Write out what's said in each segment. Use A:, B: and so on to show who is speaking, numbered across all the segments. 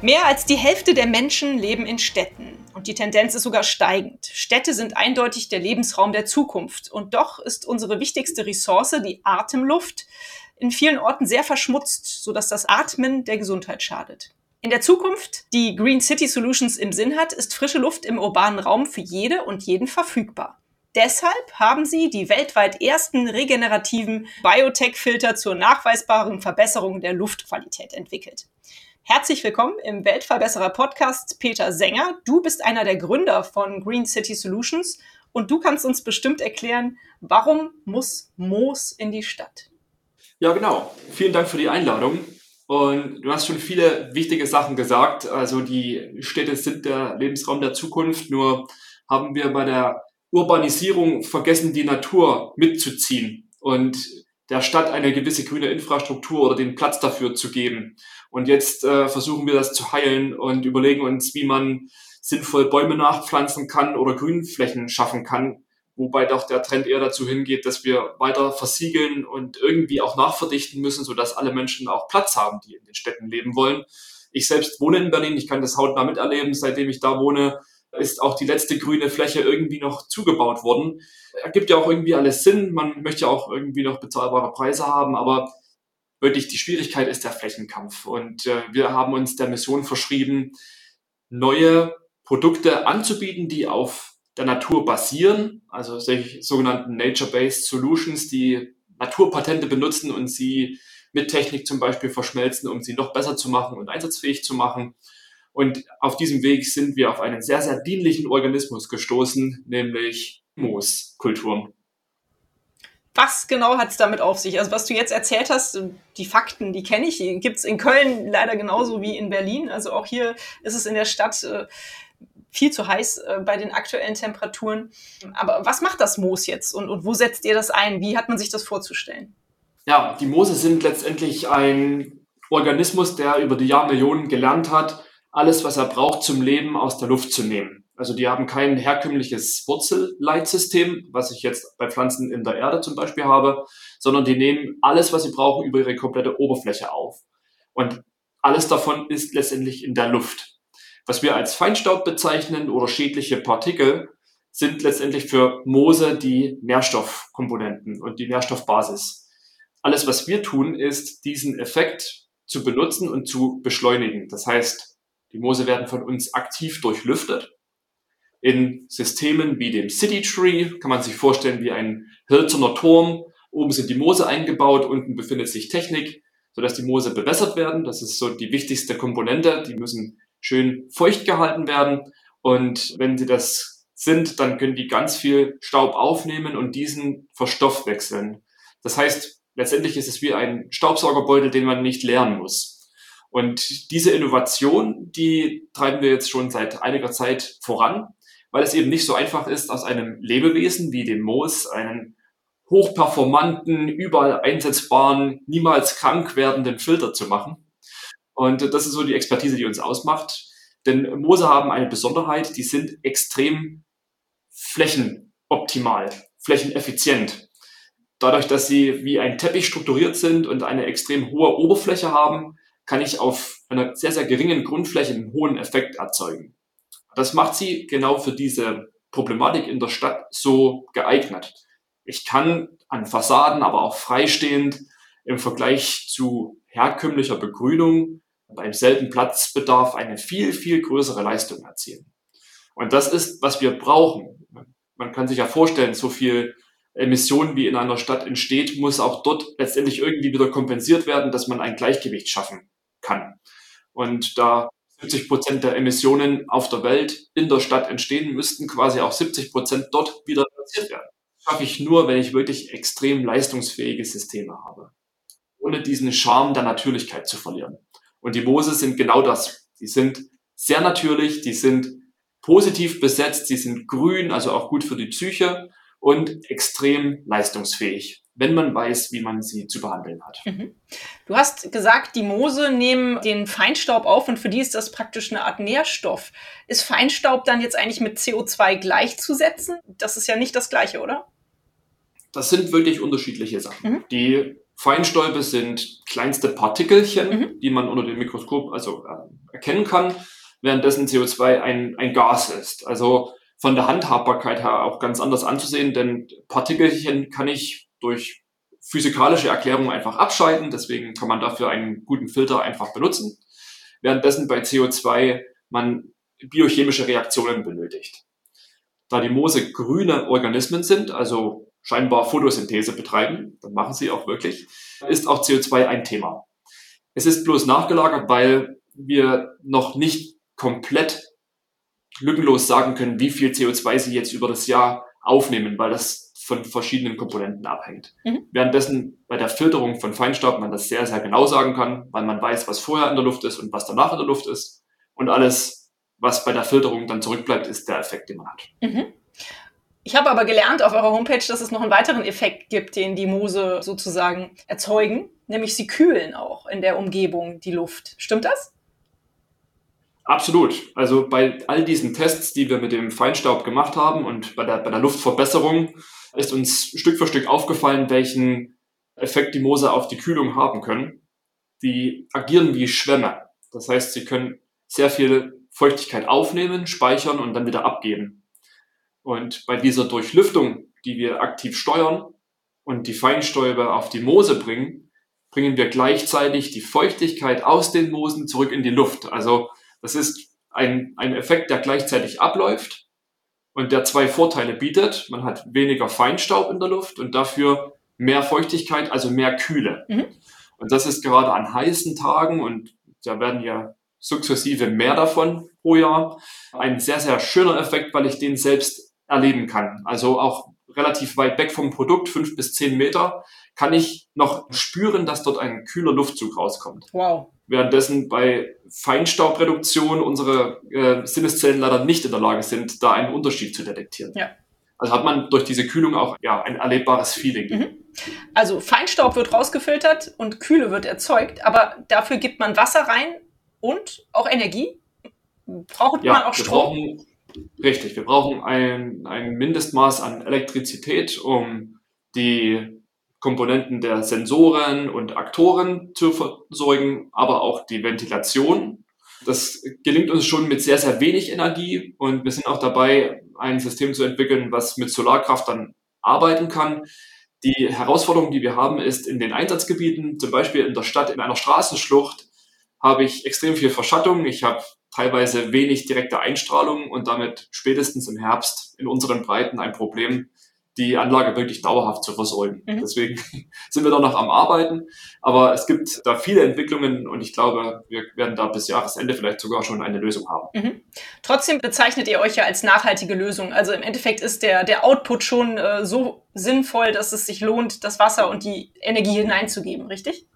A: Mehr als die Hälfte der Menschen leben in Städten. Und die Tendenz ist sogar steigend. Städte sind eindeutig der Lebensraum der Zukunft. Und doch ist unsere wichtigste Ressource, die Atemluft, in vielen Orten sehr verschmutzt, sodass das Atmen der Gesundheit schadet. In der Zukunft, die Green City Solutions im Sinn hat, ist frische Luft im urbanen Raum für jede und jeden verfügbar. Deshalb haben sie die weltweit ersten regenerativen Biotech-Filter zur nachweisbaren Verbesserung der Luftqualität entwickelt. Herzlich willkommen im Weltverbesserer Podcast, Peter Sänger. Du bist einer der Gründer von Green City Solutions und du kannst uns bestimmt erklären, warum muss Moos in die Stadt?
B: Ja, genau. Vielen Dank für die Einladung. Und du hast schon viele wichtige Sachen gesagt. Also die Städte sind der Lebensraum der Zukunft. Nur haben wir bei der Urbanisierung vergessen, die Natur mitzuziehen und der Stadt eine gewisse grüne Infrastruktur oder den Platz dafür zu geben. Und jetzt äh, versuchen wir das zu heilen und überlegen uns, wie man sinnvoll Bäume nachpflanzen kann oder Grünflächen schaffen kann, wobei doch der Trend eher dazu hingeht, dass wir weiter versiegeln und irgendwie auch nachverdichten müssen, sodass alle Menschen auch Platz haben, die in den Städten leben wollen. Ich selbst wohne in Berlin, ich kann das hautnah miterleben, seitdem ich da wohne, ist auch die letzte grüne Fläche irgendwie noch zugebaut worden. Ergibt ja auch irgendwie alles Sinn, man möchte ja auch irgendwie noch bezahlbare Preise haben, aber wirklich die Schwierigkeit ist der Flächenkampf. Und äh, wir haben uns der Mission verschrieben, neue Produkte anzubieten, die auf der Natur basieren, also sogenannten Nature-Based Solutions, die Naturpatente benutzen und sie mit Technik zum Beispiel verschmelzen, um sie noch besser zu machen und einsatzfähig zu machen. Und auf diesem Weg sind wir auf einen sehr, sehr dienlichen Organismus gestoßen, nämlich Mooskulturen.
A: Was genau hat es damit auf sich? Also was du jetzt erzählt hast, die Fakten, die kenne ich, gibt es in Köln leider genauso wie in Berlin. Also auch hier ist es in der Stadt äh, viel zu heiß äh, bei den aktuellen Temperaturen. Aber was macht das Moos jetzt und, und wo setzt ihr das ein? Wie hat man sich das vorzustellen?
B: Ja, die Moose sind letztendlich ein Organismus, der über die Jahrmillionen gelernt hat, alles, was er braucht zum Leben, aus der Luft zu nehmen. Also die haben kein herkömmliches Wurzelleitsystem, was ich jetzt bei Pflanzen in der Erde zum Beispiel habe, sondern die nehmen alles, was sie brauchen, über ihre komplette Oberfläche auf. Und alles davon ist letztendlich in der Luft. Was wir als Feinstaub bezeichnen oder schädliche Partikel sind letztendlich für Moose die Nährstoffkomponenten und die Nährstoffbasis. Alles, was wir tun, ist, diesen Effekt zu benutzen und zu beschleunigen. Das heißt, die Moose werden von uns aktiv durchlüftet. In Systemen wie dem City Tree kann man sich vorstellen wie ein hölzerner Turm. Oben sind die Moose eingebaut, unten befindet sich Technik, sodass die Moose bewässert werden. Das ist so die wichtigste Komponente. Die müssen schön feucht gehalten werden. Und wenn sie das sind, dann können die ganz viel Staub aufnehmen und diesen verstoffwechseln. Das heißt, letztendlich ist es wie ein Staubsaugerbeutel, den man nicht leeren muss. Und diese Innovation, die treiben wir jetzt schon seit einiger Zeit voran, weil es eben nicht so einfach ist, aus einem Lebewesen wie dem Moos einen hochperformanten, überall einsetzbaren, niemals krank werdenden Filter zu machen. Und das ist so die Expertise, die uns ausmacht. Denn Moose haben eine Besonderheit, die sind extrem flächenoptimal, flächeneffizient. Dadurch, dass sie wie ein Teppich strukturiert sind und eine extrem hohe Oberfläche haben, kann ich auf einer sehr, sehr geringen Grundfläche einen hohen Effekt erzeugen. Das macht sie genau für diese Problematik in der Stadt so geeignet. Ich kann an Fassaden, aber auch freistehend im Vergleich zu herkömmlicher Begrünung beim selben Platzbedarf eine viel, viel größere Leistung erzielen. Und das ist, was wir brauchen. Man kann sich ja vorstellen, so viel Emissionen, wie in einer Stadt entsteht, muss auch dort letztendlich irgendwie wieder kompensiert werden, dass man ein Gleichgewicht schaffen kann. Und da 70 Prozent der Emissionen auf der Welt in der Stadt entstehen, müssten quasi auch 70 Prozent dort wieder reduziert werden. Das schaffe ich nur, wenn ich wirklich extrem leistungsfähige Systeme habe, ohne diesen Charme der Natürlichkeit zu verlieren. Und die Moose sind genau das. Die sind sehr natürlich, die sind positiv besetzt, sie sind grün, also auch gut für die Psyche und extrem leistungsfähig, wenn man weiß, wie man sie zu behandeln hat. Mhm.
A: Du hast gesagt, die Moose nehmen den Feinstaub auf und für die ist das praktisch eine Art Nährstoff. Ist Feinstaub dann jetzt eigentlich mit CO2 gleichzusetzen? Das ist ja nicht das gleiche, oder?
B: Das sind wirklich unterschiedliche Sachen. Mhm. Die Feinstäube sind kleinste Partikelchen, mhm. die man unter dem Mikroskop also äh, erkennen kann, währenddessen CO2 ein, ein Gas ist. Also von der Handhabbarkeit her auch ganz anders anzusehen, denn Partikelchen kann ich durch physikalische Erklärungen einfach abscheiden, deswegen kann man dafür einen guten Filter einfach benutzen, währenddessen bei CO2 man biochemische Reaktionen benötigt. Da die Moose grüne Organismen sind, also scheinbar Photosynthese betreiben, dann machen sie auch wirklich, ist auch CO2 ein Thema. Es ist bloß nachgelagert, weil wir noch nicht komplett lückenlos sagen können, wie viel CO2 sie jetzt über das Jahr aufnehmen, weil das von verschiedenen Komponenten abhängt. Mhm. Währenddessen bei der Filterung von Feinstaub man das sehr, sehr genau sagen kann, weil man weiß, was vorher in der Luft ist und was danach in der Luft ist. Und alles, was bei der Filterung dann zurückbleibt, ist der Effekt, den man hat. Mhm.
A: Ich habe aber gelernt auf eurer Homepage, dass es noch einen weiteren Effekt gibt, den die Moose sozusagen erzeugen, nämlich sie kühlen auch in der Umgebung die Luft. Stimmt das?
B: Absolut. Also bei all diesen Tests, die wir mit dem Feinstaub gemacht haben und bei der, bei der Luftverbesserung, ist uns Stück für Stück aufgefallen, welchen Effekt die Moose auf die Kühlung haben können. Die agieren wie Schwämme. Das heißt, sie können sehr viel Feuchtigkeit aufnehmen, speichern und dann wieder abgeben. Und bei dieser Durchlüftung, die wir aktiv steuern und die Feinstäube auf die Moose bringen, bringen wir gleichzeitig die Feuchtigkeit aus den Moosen zurück in die Luft. Also das ist ein, ein Effekt, der gleichzeitig abläuft und der zwei Vorteile bietet. Man hat weniger Feinstaub in der Luft und dafür mehr Feuchtigkeit, also mehr Kühle. Mhm. Und das ist gerade an heißen Tagen und da werden ja sukzessive mehr davon pro Jahr. Ein sehr, sehr schöner Effekt, weil ich den selbst erleben kann. Also auch relativ weit weg vom Produkt, fünf bis zehn Meter, kann ich noch spüren, dass dort ein kühler Luftzug rauskommt. Wow. Währenddessen bei Feinstaubreduktion unsere äh, Sinneszellen leider nicht in der Lage sind, da einen Unterschied zu detektieren. Ja. Also hat man durch diese Kühlung auch ja, ein erlebbares Feeling. Mhm.
A: Also Feinstaub wird rausgefiltert und Kühle wird erzeugt, aber dafür gibt man Wasser rein und auch Energie. Braucht ja, man auch Strom?
B: Brauchen, Richtig, wir brauchen ein, ein Mindestmaß an Elektrizität, um die Komponenten der Sensoren und Aktoren zu versorgen, aber auch die Ventilation. Das gelingt uns schon mit sehr, sehr wenig Energie und wir sind auch dabei, ein System zu entwickeln, was mit Solarkraft dann arbeiten kann. Die Herausforderung, die wir haben, ist in den Einsatzgebieten, zum Beispiel in der Stadt, in einer Straßenschlucht, habe ich extrem viel Verschattung. Ich habe teilweise wenig direkte Einstrahlung und damit spätestens im Herbst in unseren Breiten ein Problem, die Anlage wirklich dauerhaft zu versorgen. Mhm. Deswegen sind wir da noch am Arbeiten. Aber es gibt da viele Entwicklungen und ich glaube, wir werden da bis Jahresende vielleicht sogar schon eine Lösung haben. Mhm.
A: Trotzdem bezeichnet ihr euch ja als nachhaltige Lösung. Also im Endeffekt ist der, der Output schon äh, so sinnvoll, dass es sich lohnt, das Wasser und die Energie hineinzugeben, richtig?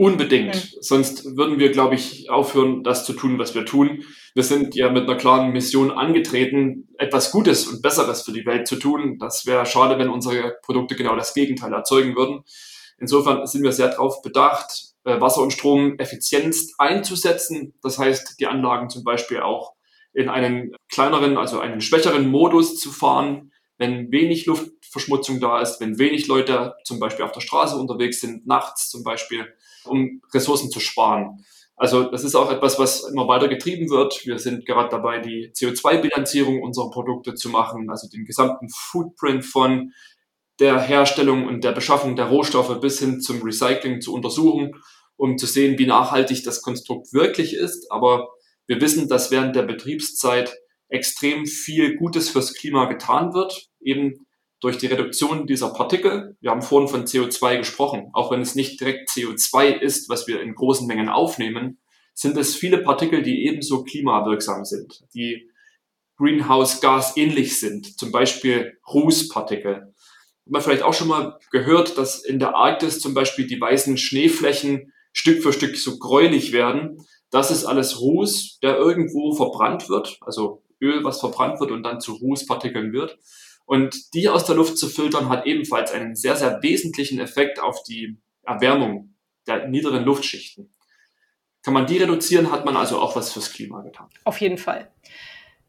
B: Unbedingt. Mhm. Sonst würden wir, glaube ich, aufhören, das zu tun, was wir tun. Wir sind ja mit einer klaren Mission angetreten, etwas Gutes und Besseres für die Welt zu tun. Das wäre schade, wenn unsere Produkte genau das Gegenteil erzeugen würden. Insofern sind wir sehr darauf bedacht, äh, Wasser und Strom effizienst einzusetzen. Das heißt, die Anlagen zum Beispiel auch in einen kleineren, also einen schwächeren Modus zu fahren, wenn wenig Luftverschmutzung da ist, wenn wenig Leute zum Beispiel auf der Straße unterwegs sind, nachts zum Beispiel um Ressourcen zu sparen. Also das ist auch etwas, was immer weiter getrieben wird. Wir sind gerade dabei, die CO2-Bilanzierung unserer Produkte zu machen, also den gesamten Footprint von der Herstellung und der Beschaffung der Rohstoffe bis hin zum Recycling zu untersuchen, um zu sehen, wie nachhaltig das Konstrukt wirklich ist. Aber wir wissen, dass während der Betriebszeit extrem viel Gutes fürs Klima getan wird, eben durch die Reduktion dieser Partikel, wir haben vorhin von CO2 gesprochen, auch wenn es nicht direkt CO2 ist, was wir in großen Mengen aufnehmen, sind es viele Partikel, die ebenso klimawirksam sind, die Greenhouse Gas ähnlich sind, zum Beispiel Rußpartikel. Hat man vielleicht auch schon mal gehört, dass in der Arktis zum Beispiel die weißen Schneeflächen Stück für Stück so gräulich werden. Das ist alles Ruß, der irgendwo verbrannt wird, also Öl, was verbrannt wird und dann zu Rußpartikeln wird. Und die aus der Luft zu filtern, hat ebenfalls einen sehr, sehr wesentlichen Effekt auf die Erwärmung der niederen Luftschichten. Kann man die reduzieren, hat man also auch was fürs Klima getan.
A: Auf jeden Fall.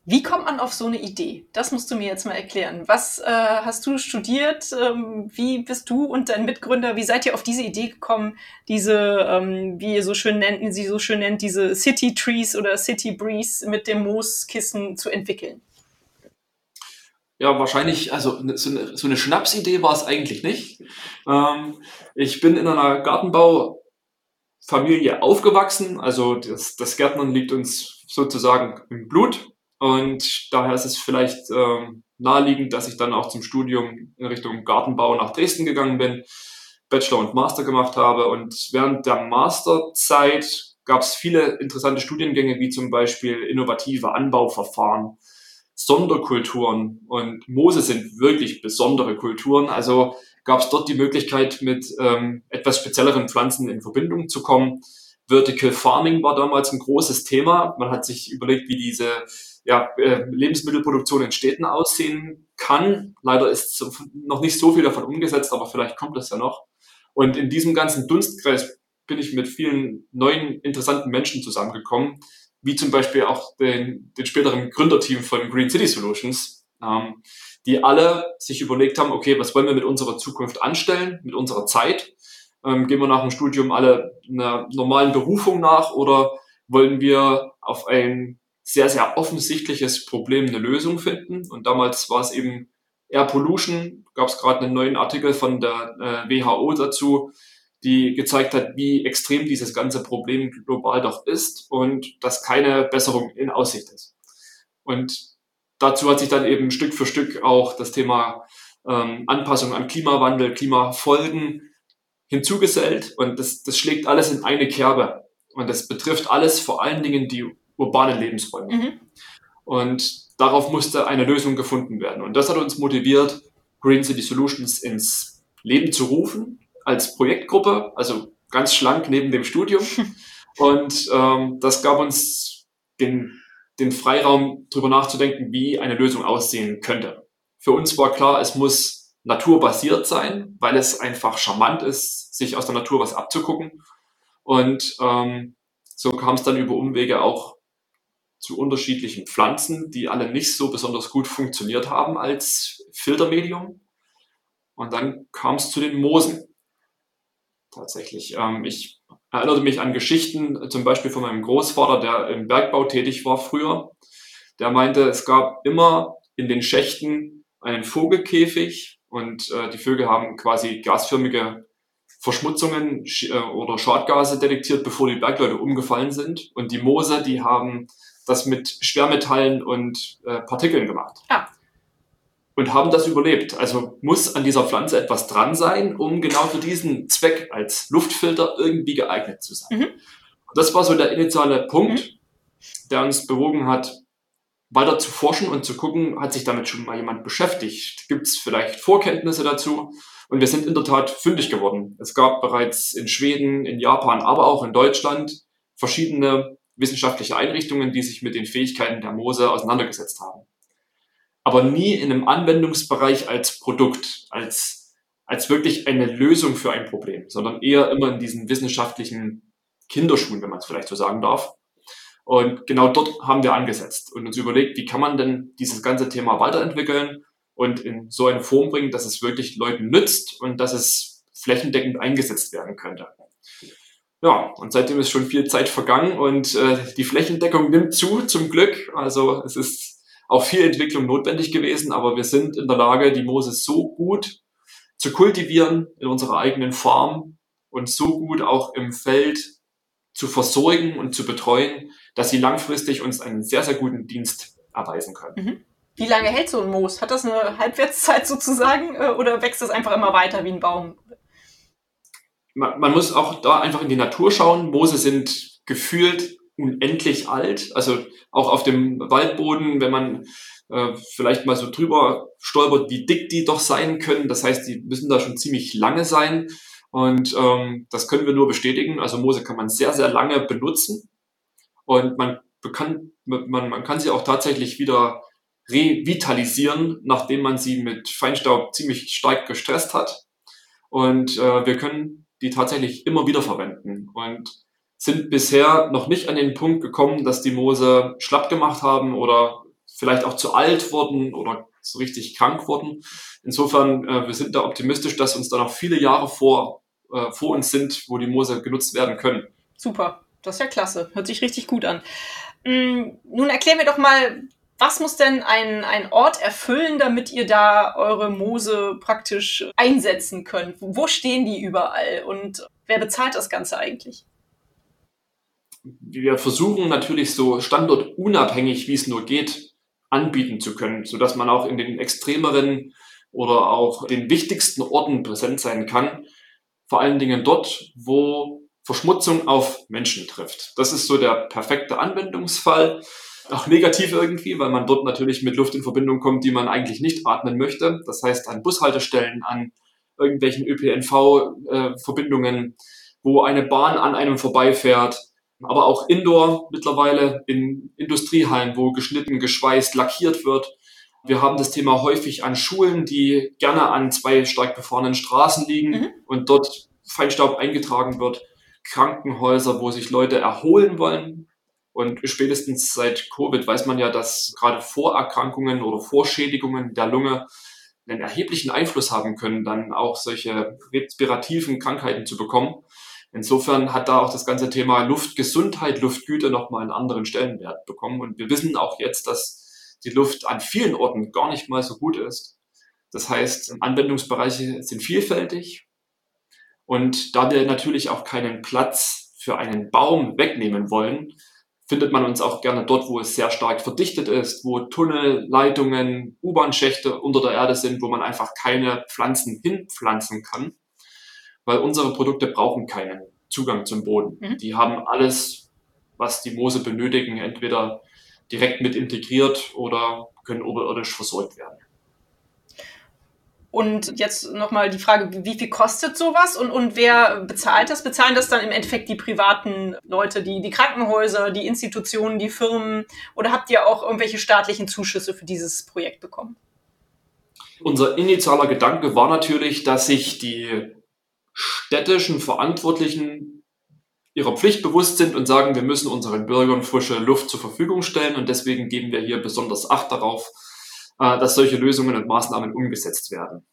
A: Wie kommt man auf so eine Idee? Das musst du mir jetzt mal erklären. Was äh, hast du studiert? Ähm, wie bist du und dein Mitgründer, wie seid ihr auf diese Idee gekommen, diese, ähm, wie ihr so schön nennt, sie so schön nennt, diese City Trees oder City Breeze mit dem Mooskissen zu entwickeln?
B: Ja, wahrscheinlich, also ne, so eine, so eine Schnapsidee war es eigentlich nicht. Ähm, ich bin in einer Gartenbaufamilie aufgewachsen, also das, das Gärtnern liegt uns sozusagen im Blut. Und daher ist es vielleicht ähm, naheliegend, dass ich dann auch zum Studium in Richtung Gartenbau nach Dresden gegangen bin, Bachelor und Master gemacht habe. Und während der Masterzeit gab es viele interessante Studiengänge, wie zum Beispiel innovative Anbauverfahren, Sonderkulturen. Und Moose sind wirklich besondere Kulturen. Also gab es dort die Möglichkeit, mit ähm, etwas spezielleren Pflanzen in Verbindung zu kommen. Vertical Farming war damals ein großes Thema. Man hat sich überlegt, wie diese ja, äh, Lebensmittelproduktion in Städten aussehen kann. Leider ist noch nicht so viel davon umgesetzt, aber vielleicht kommt das ja noch. Und in diesem ganzen Dunstkreis bin ich mit vielen neuen, interessanten Menschen zusammengekommen, wie zum Beispiel auch den, den späteren Gründerteam von Green City Solutions, ähm, die alle sich überlegt haben, okay, was wollen wir mit unserer Zukunft anstellen, mit unserer Zeit? Ähm, gehen wir nach dem Studium alle einer normalen Berufung nach oder wollen wir auf ein sehr, sehr offensichtliches Problem eine Lösung finden. Und damals war es eben Air Pollution, gab es gerade einen neuen Artikel von der äh, WHO dazu, die gezeigt hat, wie extrem dieses ganze Problem global doch ist und dass keine Besserung in Aussicht ist. Und dazu hat sich dann eben Stück für Stück auch das Thema ähm, Anpassung an Klimawandel, Klimafolgen hinzugesellt und das, das schlägt alles in eine Kerbe. Und das betrifft alles vor allen Dingen die urbanen Lebensräume. Mhm. Und darauf musste eine Lösung gefunden werden. Und das hat uns motiviert, Green City Solutions ins Leben zu rufen, als Projektgruppe, also ganz schlank neben dem Studium. Und ähm, das gab uns den, den Freiraum, darüber nachzudenken, wie eine Lösung aussehen könnte. Für uns war klar, es muss naturbasiert sein, weil es einfach charmant ist, sich aus der Natur was abzugucken. Und ähm, so kam es dann über Umwege auch zu unterschiedlichen Pflanzen, die alle nicht so besonders gut funktioniert haben als Filtermedium. Und dann kam es zu den Moosen. Tatsächlich. Ähm, ich erinnerte mich an Geschichten, zum Beispiel von meinem Großvater, der im Bergbau tätig war früher. Der meinte, es gab immer in den Schächten einen Vogelkäfig und äh, die Vögel haben quasi gasförmige Verschmutzungen äh, oder Schadgase detektiert, bevor die Bergleute umgefallen sind. Und die Moose, die haben das mit Schwermetallen und äh, Partikeln gemacht.
A: Ah.
B: Und haben das überlebt. Also muss an dieser Pflanze etwas dran sein, um genau für diesen Zweck als Luftfilter irgendwie geeignet zu sein. Mhm. Das war so der initiale Punkt, mhm. der uns bewogen hat, weiter zu forschen und zu gucken, hat sich damit schon mal jemand beschäftigt? Gibt es vielleicht Vorkenntnisse dazu? Und wir sind in der Tat fündig geworden. Es gab bereits in Schweden, in Japan, aber auch in Deutschland verschiedene wissenschaftliche Einrichtungen, die sich mit den Fähigkeiten der Moose auseinandergesetzt haben. Aber nie in einem Anwendungsbereich als Produkt, als, als wirklich eine Lösung für ein Problem, sondern eher immer in diesen wissenschaftlichen Kinderschuhen, wenn man es vielleicht so sagen darf. Und genau dort haben wir angesetzt und uns überlegt, wie kann man denn dieses ganze Thema weiterentwickeln und in so eine Form bringen, dass es wirklich Leuten nützt und dass es flächendeckend eingesetzt werden könnte. Ja, und seitdem ist schon viel Zeit vergangen und äh, die Flächendeckung nimmt zu, zum Glück. Also es ist auch viel Entwicklung notwendig gewesen, aber wir sind in der Lage, die Moose so gut zu kultivieren in unserer eigenen Farm und so gut auch im Feld zu versorgen und zu betreuen, dass sie langfristig uns einen sehr, sehr guten Dienst erweisen können.
A: Mhm. Wie lange hält so ein Moos? Hat das eine Halbwertszeit sozusagen äh, oder wächst es einfach immer weiter wie ein Baum?
B: man, man muss auch da einfach in die Natur schauen. Moose sind gefühlt unendlich alt. Also auch auf dem Waldboden, wenn man äh, vielleicht mal so drüber stolpert, wie dick die doch sein können. Das heißt, die müssen da schon ziemlich lange sein. Und ähm, das können wir nur bestätigen. Also Moose kann man sehr, sehr lange benutzen. Und man bekannt, man, man kann sie auch tatsächlich wieder revitalisieren, nachdem man sie mit Feinstaub ziemlich stark gestresst hat. Und äh, wir können die tatsächlich immer wieder verwenden und sind bisher noch nicht an den Punkt gekommen, dass die Moose schlapp gemacht haben oder vielleicht auch zu alt wurden oder so richtig krank wurden. Insofern, äh, wir sind da optimistisch, dass uns da noch viele Jahre vor, äh, vor uns sind, wo die Moose genutzt werden können.
A: Super, das ist ja klasse. Hört sich richtig gut an. Mm, nun erklär mir doch mal, was muss denn ein, ein Ort erfüllen, damit ihr da eure Moose praktisch einsetzen könnt? Wo stehen die überall und wer bezahlt das Ganze eigentlich?
B: Wir versuchen natürlich so standortunabhängig, wie es nur geht, anbieten zu können, sodass man auch in den extremeren oder auch den wichtigsten Orten präsent sein kann. Vor allen Dingen dort, wo Verschmutzung auf Menschen trifft. Das ist so der perfekte Anwendungsfall auch negativ irgendwie, weil man dort natürlich mit Luft in Verbindung kommt, die man eigentlich nicht atmen möchte. Das heißt an Bushaltestellen, an irgendwelchen ÖPNV-Verbindungen, äh, wo eine Bahn an einem vorbeifährt, aber auch Indoor mittlerweile in Industriehallen, wo geschnitten, geschweißt, lackiert wird. Wir haben das Thema häufig an Schulen, die gerne an zwei stark befahrenen Straßen liegen mhm. und dort Feinstaub eingetragen wird. Krankenhäuser, wo sich Leute erholen wollen, und spätestens seit Covid weiß man ja, dass gerade Vorerkrankungen oder Vorschädigungen der Lunge einen erheblichen Einfluss haben können, dann auch solche respirativen Krankheiten zu bekommen. Insofern hat da auch das ganze Thema Luftgesundheit, Luftgüte nochmal einen anderen Stellenwert bekommen. Und wir wissen auch jetzt, dass die Luft an vielen Orten gar nicht mal so gut ist. Das heißt, Anwendungsbereiche sind vielfältig. Und da wir natürlich auch keinen Platz für einen Baum wegnehmen wollen, findet man uns auch gerne dort, wo es sehr stark verdichtet ist, wo Tunnel, Leitungen, U-Bahn-Schächte unter der Erde sind, wo man einfach keine Pflanzen hinpflanzen kann, weil unsere Produkte brauchen keinen Zugang zum Boden. Mhm. Die haben alles, was die Moose benötigen, entweder direkt mit integriert oder können oberirdisch versorgt werden.
A: Und jetzt nochmal die Frage, wie viel kostet sowas und, und wer bezahlt das? Bezahlen das dann im Endeffekt die privaten Leute, die, die Krankenhäuser, die Institutionen, die Firmen? Oder habt ihr auch irgendwelche staatlichen Zuschüsse für dieses Projekt bekommen?
B: Unser initialer Gedanke war natürlich, dass sich die städtischen Verantwortlichen ihrer Pflicht bewusst sind und sagen, wir müssen unseren Bürgern frische Luft zur Verfügung stellen und deswegen geben wir hier besonders Acht darauf, äh, dass solche Lösungen und Maßnahmen umgesetzt werden.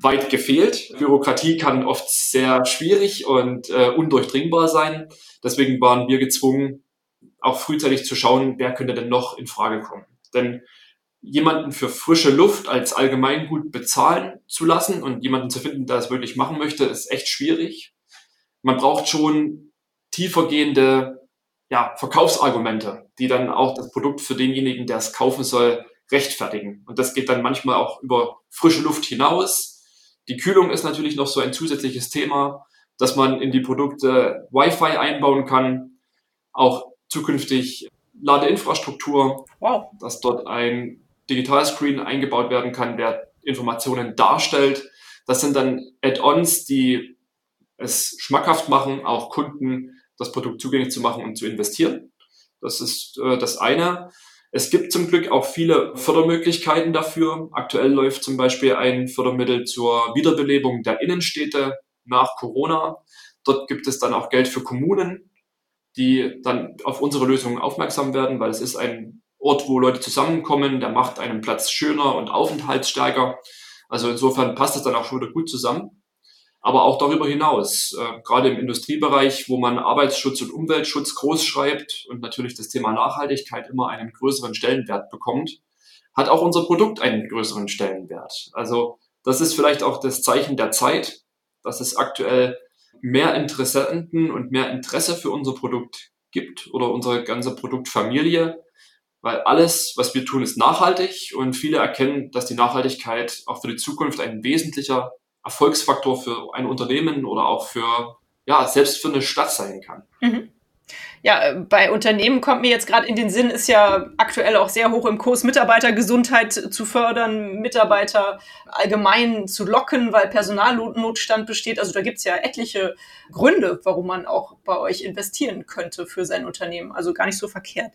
B: Weit gefehlt. Bürokratie kann oft sehr schwierig und äh, undurchdringbar sein. Deswegen waren wir gezwungen, auch frühzeitig zu schauen, wer könnte denn noch in Frage kommen. Denn jemanden für frische Luft als Allgemeingut bezahlen zu lassen und jemanden zu finden, der es wirklich machen möchte, ist echt schwierig. Man braucht schon tiefergehende ja, Verkaufsargumente, die dann auch das Produkt für denjenigen, der es kaufen soll, rechtfertigen. Und das geht dann manchmal auch über frische Luft hinaus. Die Kühlung ist natürlich noch so ein zusätzliches Thema, dass man in die Produkte Wi-Fi einbauen kann, auch zukünftig Ladeinfrastruktur, wow. dass dort ein Digitalscreen eingebaut werden kann, der Informationen darstellt. Das sind dann Add-ons, die es schmackhaft machen, auch Kunden das Produkt zugänglich zu machen und zu investieren. Das ist äh, das eine. Es gibt zum Glück auch viele Fördermöglichkeiten dafür. Aktuell läuft zum Beispiel ein Fördermittel zur Wiederbelebung der Innenstädte nach Corona. Dort gibt es dann auch Geld für Kommunen, die dann auf unsere Lösungen aufmerksam werden, weil es ist ein Ort, wo Leute zusammenkommen, der macht einen Platz schöner und aufenthaltsstärker. Also insofern passt es dann auch schon wieder gut zusammen aber auch darüber hinaus, äh, gerade im Industriebereich, wo man Arbeitsschutz und Umweltschutz groß schreibt und natürlich das Thema Nachhaltigkeit immer einen größeren Stellenwert bekommt, hat auch unser Produkt einen größeren Stellenwert. Also das ist vielleicht auch das Zeichen der Zeit, dass es aktuell mehr Interessenten und mehr Interesse für unser Produkt gibt oder unsere ganze Produktfamilie, weil alles, was wir tun, ist nachhaltig und viele erkennen, dass die Nachhaltigkeit auch für die Zukunft ein wesentlicher Erfolgsfaktor für ein Unternehmen oder auch für, ja, selbst für eine Stadt sein kann. Mhm.
A: Ja, bei Unternehmen kommt mir jetzt gerade in den Sinn, ist ja aktuell auch sehr hoch im Kurs, Mitarbeitergesundheit zu fördern, Mitarbeiter allgemein zu locken, weil Personalnotstand besteht. Also da gibt's ja etliche Gründe, warum man auch bei euch investieren könnte für sein Unternehmen. Also gar nicht so verkehrt.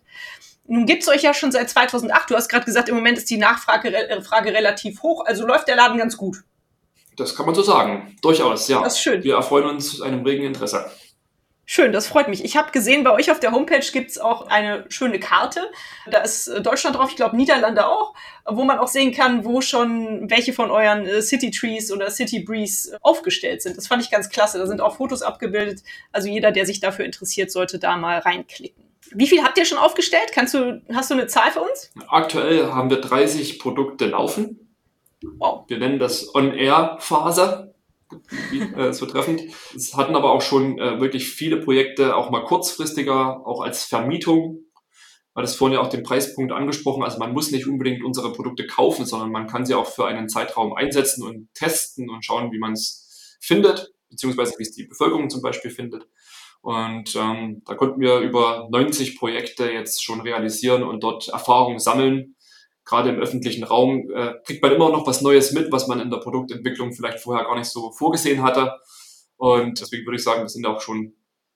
A: Nun gibt's euch ja schon seit 2008. Du hast gerade gesagt, im Moment ist die Nachfrage äh, Frage relativ hoch. Also läuft der Laden ganz gut.
B: Das kann man so sagen. Durchaus, ja.
A: Das ist schön.
B: Wir erfreuen uns einem regen Interesse.
A: Schön, das freut mich. Ich habe gesehen, bei euch auf der Homepage gibt's auch eine schöne Karte. Da ist äh, Deutschland drauf, ich glaube Niederlande auch, wo man auch sehen kann, wo schon welche von euren äh, City Trees oder City Breeze aufgestellt sind. Das fand ich ganz klasse. Da sind auch Fotos abgebildet. Also jeder, der sich dafür interessiert, sollte da mal reinklicken. Wie viel habt ihr schon aufgestellt? Kannst du, hast du eine Zahl für uns?
B: Aktuell haben wir 30 Produkte laufen. Wow. Wir nennen das On-Air-Phase äh, so treffend. Es hatten aber auch schon äh, wirklich viele Projekte, auch mal kurzfristiger, auch als Vermietung. Weil das vorhin ja auch den Preispunkt angesprochen. Also man muss nicht unbedingt unsere Produkte kaufen, sondern man kann sie auch für einen Zeitraum einsetzen und testen und schauen, wie man es findet, beziehungsweise wie es die Bevölkerung zum Beispiel findet. Und ähm, da konnten wir über 90 Projekte jetzt schon realisieren und dort Erfahrungen sammeln, gerade im öffentlichen Raum äh, kriegt man immer noch was Neues mit, was man in der Produktentwicklung vielleicht vorher gar nicht so vorgesehen hatte. Und deswegen würde ich sagen, wir sind auch schon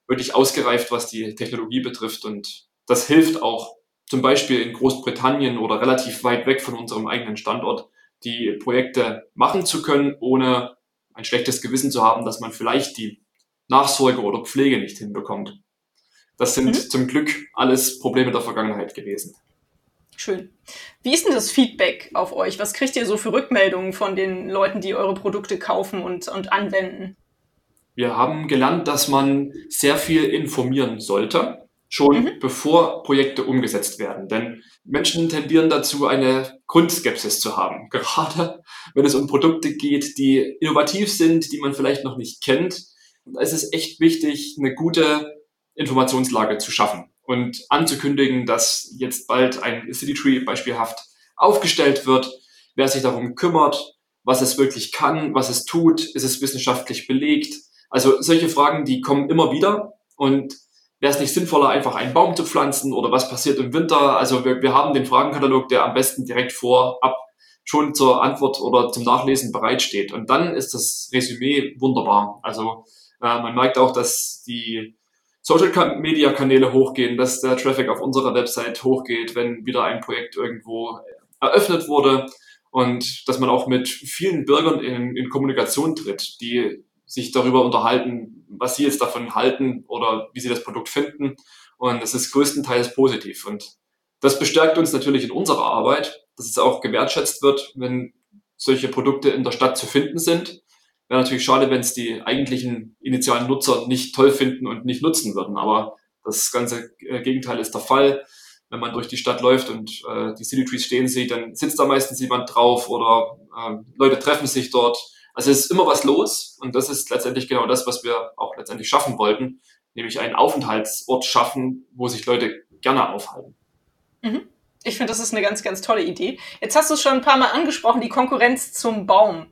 B: wirklich ausgereift, was die Technologie betrifft. Und das hilft auch zum Beispiel in Großbritannien oder relativ weit weg von unserem eigenen Standort, die Projekte machen zu können, ohne ein schlechtes Gewissen zu haben, dass man vielleicht die Nachsorge oder Pflege nicht hinbekommt. Das sind mhm. zum Glück alles Probleme der Vergangenheit gewesen.
A: Schön. Wie ist denn das Feedback auf euch? Was kriegt ihr so für Rückmeldungen von den Leuten, die eure Produkte kaufen und, und anwenden?
B: Wir haben gelernt, dass man sehr viel informieren sollte, schon mhm. bevor Projekte umgesetzt werden. Denn Menschen tendieren dazu, eine Grundskepsis zu haben. Gerade wenn es um Produkte geht, die innovativ sind, die man vielleicht noch nicht kennt. Es ist echt wichtig, eine gute Informationslage zu schaffen und anzukündigen, dass jetzt bald ein City Tree beispielhaft aufgestellt wird, wer sich darum kümmert, was es wirklich kann, was es tut, ist es wissenschaftlich belegt. Also solche Fragen, die kommen immer wieder und wäre es nicht sinnvoller, einfach einen Baum zu pflanzen oder was passiert im Winter? Also wir, wir haben den Fragenkatalog, der am besten direkt vorab schon zur Antwort oder zum Nachlesen bereitsteht. Und dann ist das Resümee wunderbar. Also man merkt auch, dass die Social Media Kanäle hochgehen, dass der Traffic auf unserer Website hochgeht, wenn wieder ein Projekt irgendwo eröffnet wurde und dass man auch mit vielen Bürgern in, in Kommunikation tritt, die sich darüber unterhalten, was sie jetzt davon halten oder wie sie das Produkt finden. Und das ist größtenteils positiv. Und das bestärkt uns natürlich in unserer Arbeit, dass es auch gewertschätzt wird, wenn solche Produkte in der Stadt zu finden sind Wäre natürlich schade, wenn es die eigentlichen initialen Nutzer nicht toll finden und nicht nutzen würden. Aber das ganze äh, Gegenteil ist der Fall. Wenn man durch die Stadt läuft und äh, die City Trees stehen sieht, dann sitzt da meistens jemand drauf oder äh, Leute treffen sich dort. Also es ist immer was los und das ist letztendlich genau das, was wir auch letztendlich schaffen wollten, nämlich einen Aufenthaltsort schaffen, wo sich Leute gerne aufhalten.
A: Mhm. Ich finde, das ist eine ganz, ganz tolle Idee. Jetzt hast du es schon ein paar Mal angesprochen, die Konkurrenz zum Baum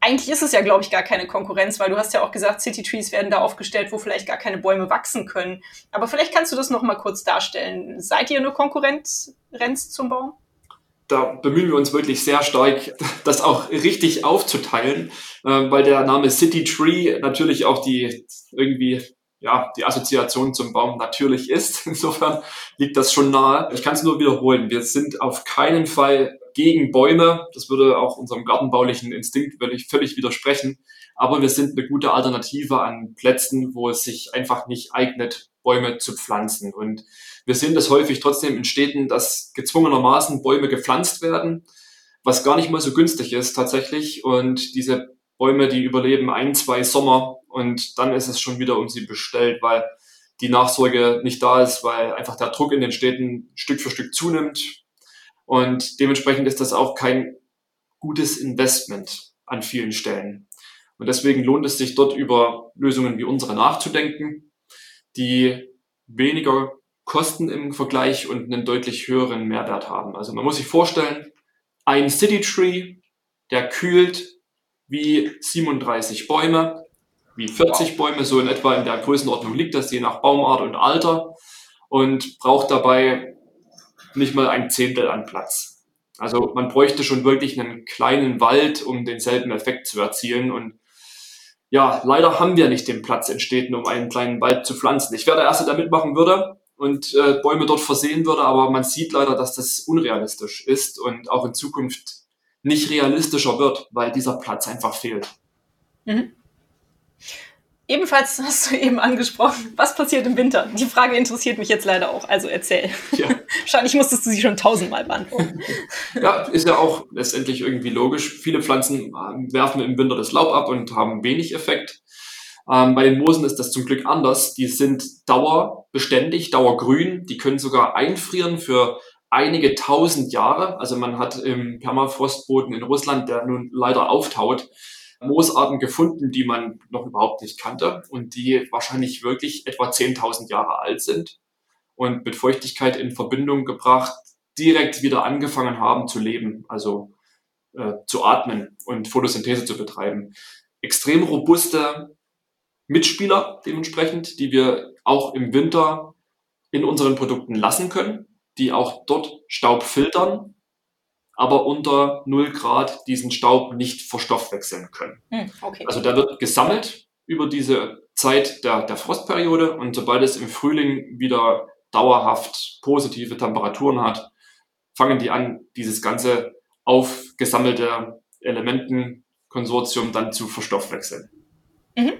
A: eigentlich ist es ja, glaube ich, gar keine Konkurrenz, weil du hast ja auch gesagt, City Trees werden da aufgestellt, wo vielleicht gar keine Bäume wachsen können. Aber vielleicht kannst du das noch mal kurz darstellen. Seid ihr eine Konkurrenz zum Baum?
B: Da bemühen wir uns wirklich sehr stark, das auch richtig aufzuteilen, äh, weil der Name City Tree natürlich auch die irgendwie ja, die Assoziation zum Baum natürlich ist. Insofern liegt das schon nahe. Ich kann es nur wiederholen. Wir sind auf keinen Fall gegen Bäume. Das würde auch unserem gartenbaulichen Instinkt völlig, widersprechen. Aber wir sind eine gute Alternative an Plätzen, wo es sich einfach nicht eignet, Bäume zu pflanzen. Und wir sehen das häufig trotzdem in Städten, dass gezwungenermaßen Bäume gepflanzt werden, was gar nicht mal so günstig ist tatsächlich. Und diese Bäume, die überleben ein, zwei Sommer und dann ist es schon wieder um sie bestellt, weil die Nachsorge nicht da ist, weil einfach der Druck in den Städten Stück für Stück zunimmt. Und dementsprechend ist das auch kein gutes Investment an vielen Stellen. Und deswegen lohnt es sich dort über Lösungen wie unsere nachzudenken, die weniger Kosten im Vergleich und einen deutlich höheren Mehrwert haben. Also man muss sich vorstellen, ein City Tree, der kühlt wie 37 Bäume, wie 40 Bäume, so in etwa in der Größenordnung liegt das, je nach Baumart und Alter. und braucht dabei nicht mal ein Zehntel an Platz. Also man bräuchte schon wirklich einen kleinen Wald, um denselben Effekt zu erzielen. Und ja, leider haben wir nicht den Platz in Städten, um einen kleinen Wald zu pflanzen. Ich wäre der Erste, der mitmachen würde und äh, Bäume dort versehen würde, aber man sieht leider, dass das unrealistisch ist und auch in Zukunft nicht realistischer wird, weil dieser Platz einfach fehlt. Mhm.
A: Ebenfalls hast du eben angesprochen, was passiert im Winter? Die Frage interessiert mich jetzt leider auch, also erzähl. Ja. Wahrscheinlich musstest du sie schon tausendmal beantworten.
B: ja, ist ja auch letztendlich irgendwie logisch. Viele Pflanzen ähm, werfen im Winter das Laub ab und haben wenig Effekt. Ähm, bei den Moosen ist das zum Glück anders. Die sind dauerbeständig, dauergrün. Die können sogar einfrieren für einige tausend Jahre. Also man hat im Permafrostboden in Russland, der nun leider auftaut, Moosarten gefunden, die man noch überhaupt nicht kannte und die wahrscheinlich wirklich etwa 10.000 Jahre alt sind und mit Feuchtigkeit in Verbindung gebracht direkt wieder angefangen haben zu leben, also äh, zu atmen und Photosynthese zu betreiben. Extrem robuste Mitspieler dementsprechend, die wir auch im Winter in unseren Produkten lassen können, die auch dort Staub filtern aber unter 0 Grad diesen Staub nicht verstoffwechseln können. Hm, okay. Also der wird gesammelt über diese Zeit der, der Frostperiode und sobald es im Frühling wieder dauerhaft positive Temperaturen hat, fangen die an, dieses ganze aufgesammelte Elementenkonsortium dann zu verstoffwechseln.
A: Mhm.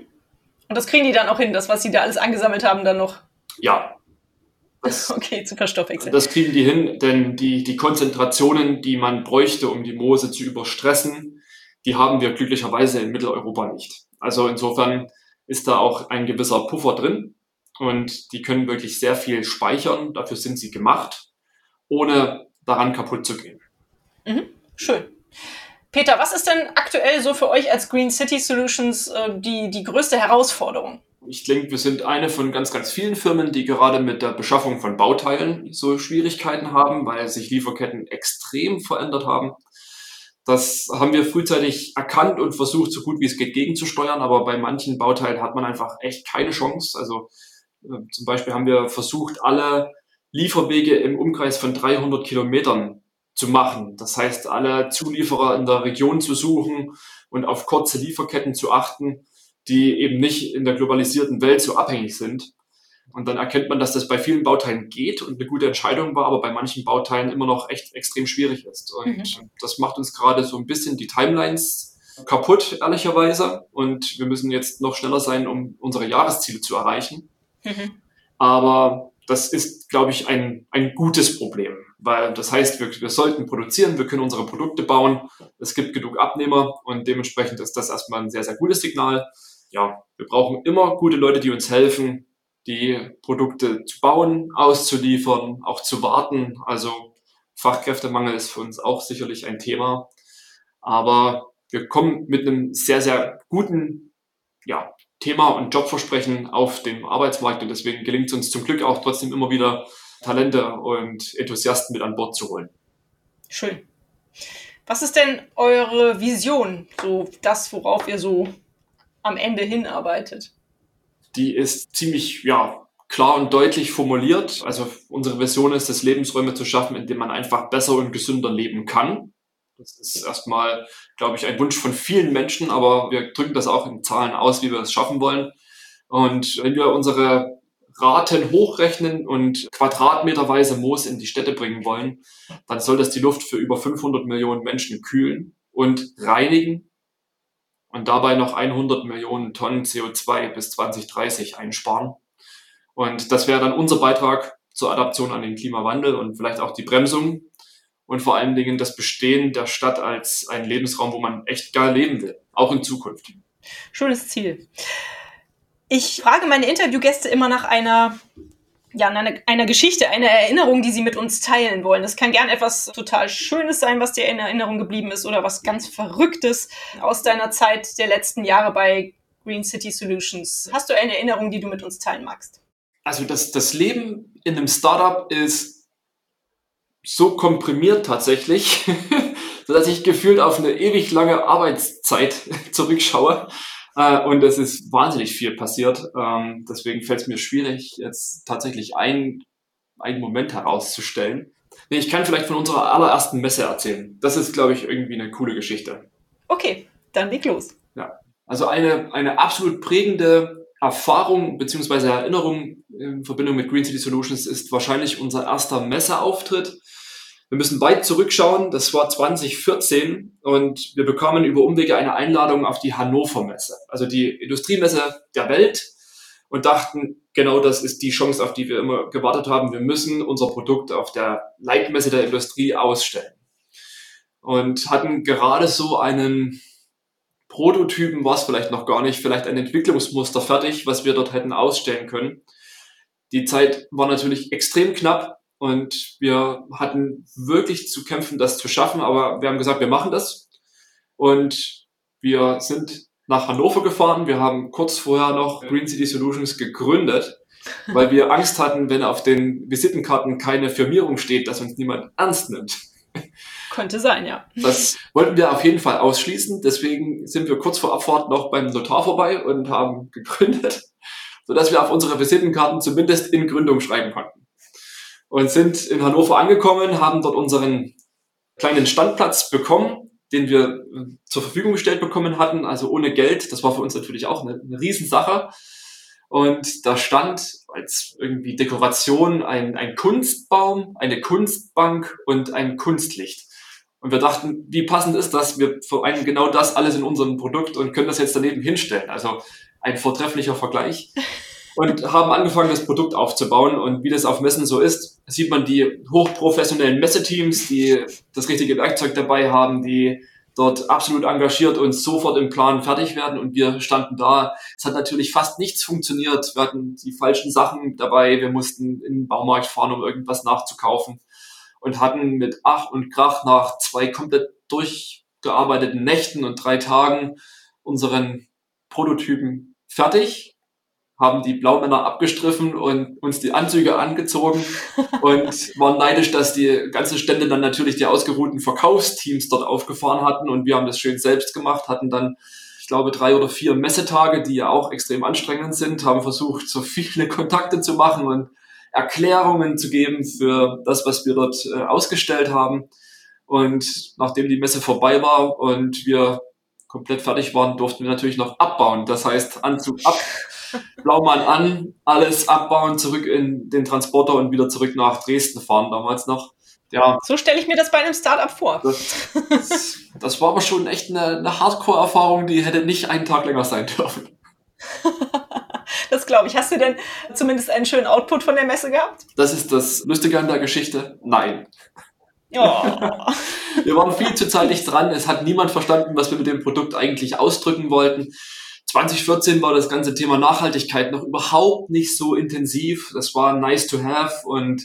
A: Und das kriegen die dann auch hin, das, was sie da alles angesammelt haben, dann noch?
B: Ja,
A: das, okay, zu verstoffwechseln.
B: Das kriegen die hin, denn die, die Konzentrationen, die man bräuchte, um die Moose zu überstressen, die haben wir glücklicherweise in Mitteleuropa nicht. Also insofern ist da auch ein gewisser Puffer drin und die können wirklich sehr viel speichern. Dafür sind sie gemacht, ohne daran kaputt zu gehen.
A: Mhm, schön. Peter, was ist denn aktuell so für euch als Green City Solutions äh, die, die größte Herausforderung?
B: Ich denke, wir sind eine von ganz, ganz vielen Firmen, die gerade mit der Beschaffung von Bauteilen so Schwierigkeiten haben, weil sich Lieferketten extrem verändert haben. Das haben wir frühzeitig erkannt und versucht, so gut wie es geht, gegenzusteuern. Aber bei manchen Bauteilen hat man einfach echt keine Chance. Also äh, zum Beispiel haben wir versucht, alle Lieferwege im Umkreis von 300 Kilometern zu machen. Das heißt, alle Zulieferer in der Region zu suchen und auf kurze Lieferketten zu achten die eben nicht in der globalisierten Welt so abhängig sind. Und dann erkennt man, dass das bei vielen Bauteilen geht und eine gute Entscheidung war, aber bei manchen Bauteilen immer noch echt extrem schwierig ist. Und mhm. das macht uns gerade so ein bisschen die Timelines kaputt, ehrlicherweise. Und wir müssen jetzt noch schneller sein, um unsere Jahresziele zu erreichen. Mhm. Aber das ist, glaube ich, ein, ein gutes Problem, weil das heißt, wir, wir sollten produzieren, wir können unsere Produkte bauen, es gibt genug Abnehmer und dementsprechend ist das erstmal ein sehr, sehr gutes Signal ja, wir brauchen immer gute Leute, die uns helfen, die Produkte zu bauen, auszuliefern, auch zu warten. Also Fachkräftemangel ist für uns auch sicherlich ein Thema. Aber wir kommen mit einem sehr, sehr guten ja, Thema und Jobversprechen auf dem Arbeitsmarkt und deswegen gelingt es uns zum Glück auch trotzdem immer wieder Talente und Enthusiasten mit an Bord zu holen.
A: Schön. Was ist denn eure Vision? So das, worauf ihr so am Ende hinarbeitet?
B: Die ist ziemlich, ja, klar und deutlich formuliert. Also unsere Vision ist es, Lebensräume zu schaffen, in denen man einfach besser und gesünder leben kann. Das ist erstmal, glaube ich, ein Wunsch von vielen Menschen, aber wir drücken das auch in Zahlen aus, wie wir es schaffen wollen. Und wenn wir unsere Raten hochrechnen und quadratmeterweise Moos in die Städte bringen wollen, dann soll das die Luft für über 500 Millionen Menschen kühlen und reinigen und dabei noch 100 Millionen Tonnen CO2 bis 2030 einsparen. Und das wäre dann unser Beitrag zur Adaption an den Klimawandel und vielleicht auch die Bremsung und vor allen Dingen das Bestehen der Stadt als ein Lebensraum, wo man echt geil leben will, auch in Zukunft.
A: Schönes Ziel. Ich frage meine Interviewgäste immer nach einer ja, einer, einer Geschichte, einer Erinnerung, die sie mit uns teilen wollen. Das kann gern etwas total Schönes sein, was dir in Erinnerung geblieben ist, oder was ganz Verrücktes aus deiner Zeit der letzten Jahre bei Green City Solutions. Hast du eine Erinnerung, die du mit uns teilen magst?
B: Also das, das Leben in einem Startup ist so komprimiert tatsächlich, dass ich gefühlt auf eine ewig lange Arbeitszeit zurückschaue. Äh, und es ist wahnsinnig viel passiert. Ähm, deswegen fällt es mir schwierig, jetzt tatsächlich ein einen Moment herauszustellen. Nee, ich kann vielleicht von unserer allerersten Messe erzählen. Das ist, glaube ich, irgendwie eine coole Geschichte.
A: Okay, dann leg los.
B: Ja, also eine, eine absolut prägende Erfahrung bzw. Erinnerung in Verbindung mit Green City Solutions ist wahrscheinlich unser erster Messeauftritt. Wir müssen weit zurückschauen, das war 2014 und wir bekamen über Umwege eine Einladung auf die Hannover Messe, also die Industriemesse der Welt und dachten, genau das ist die Chance, auf die wir immer gewartet haben. Wir müssen unser Produkt auf der Leitmesse der Industrie ausstellen. Und hatten gerade so einen Prototypen, war es vielleicht noch gar nicht, vielleicht ein Entwicklungsmuster fertig, was wir dort hätten ausstellen können. Die Zeit war natürlich extrem knapp und wir hatten wirklich zu kämpfen, das zu schaffen, aber wir haben gesagt, wir machen das. Und wir sind nach Hannover gefahren. Wir haben kurz vorher noch Green City Solutions gegründet, weil wir Angst hatten, wenn auf den Visitenkarten keine Firmierung steht, dass uns niemand ernst nimmt.
A: Könnte sein, ja.
B: Das wollten wir auf jeden Fall ausschließen. Deswegen sind wir kurz vor Abfahrt noch beim Notar vorbei und haben gegründet, sodass wir auf unsere Visitenkarten zumindest in Gründung schreiben konnten. Und sind in Hannover angekommen, haben dort unseren kleinen Standplatz bekommen den wir äh, zur Verfügung gestellt bekommen hatten, also ohne Geld. Das war für uns natürlich auch eine, eine Riesensache. Und da stand als irgendwie Dekoration ein, ein Kunstbaum, eine Kunstbank und ein Kunstlicht. Und wir dachten, wie passend ist das? Wir vereinen genau das alles in unserem Produkt und können das jetzt daneben hinstellen. Also ein vortrefflicher Vergleich. Und haben angefangen, das Produkt aufzubauen. Und wie das auf Messen so ist, sieht man die hochprofessionellen Messeteams, die das richtige Werkzeug dabei haben, die dort absolut engagiert und sofort im Plan fertig werden. Und wir standen da. Es hat natürlich fast nichts funktioniert. Wir hatten die falschen Sachen dabei. Wir mussten in den Baumarkt fahren, um irgendwas nachzukaufen. Und hatten mit Ach und Krach nach zwei komplett durchgearbeiteten Nächten und drei Tagen unseren Prototypen fertig haben die Blaumänner abgestriffen und uns die Anzüge angezogen und waren neidisch, dass die ganzen Stände dann natürlich die ausgeruhten Verkaufsteams dort aufgefahren hatten und wir haben das schön selbst gemacht, hatten dann, ich glaube, drei oder vier Messetage, die ja auch extrem anstrengend sind, haben versucht, so viele Kontakte zu machen und Erklärungen zu geben für das, was wir dort äh, ausgestellt haben. Und nachdem die Messe vorbei war und wir komplett fertig waren, durften wir natürlich noch abbauen. Das heißt, Anzug ab, Blaumann an, alles abbauen, zurück in den Transporter und wieder zurück nach Dresden fahren damals noch.
A: Ja. So stelle ich mir das bei einem Startup vor.
B: Das, das, das war aber schon echt eine, eine Hardcore-Erfahrung, die hätte nicht einen Tag länger sein dürfen.
A: das glaube ich. Hast du denn zumindest einen schönen Output von der Messe gehabt?
B: Das ist das Lustige an der Geschichte. Nein. Oh. wir waren viel zu zeitig dran. Es hat niemand verstanden, was wir mit dem Produkt eigentlich ausdrücken wollten. 2014 war das ganze Thema Nachhaltigkeit noch überhaupt nicht so intensiv. Das war nice to have und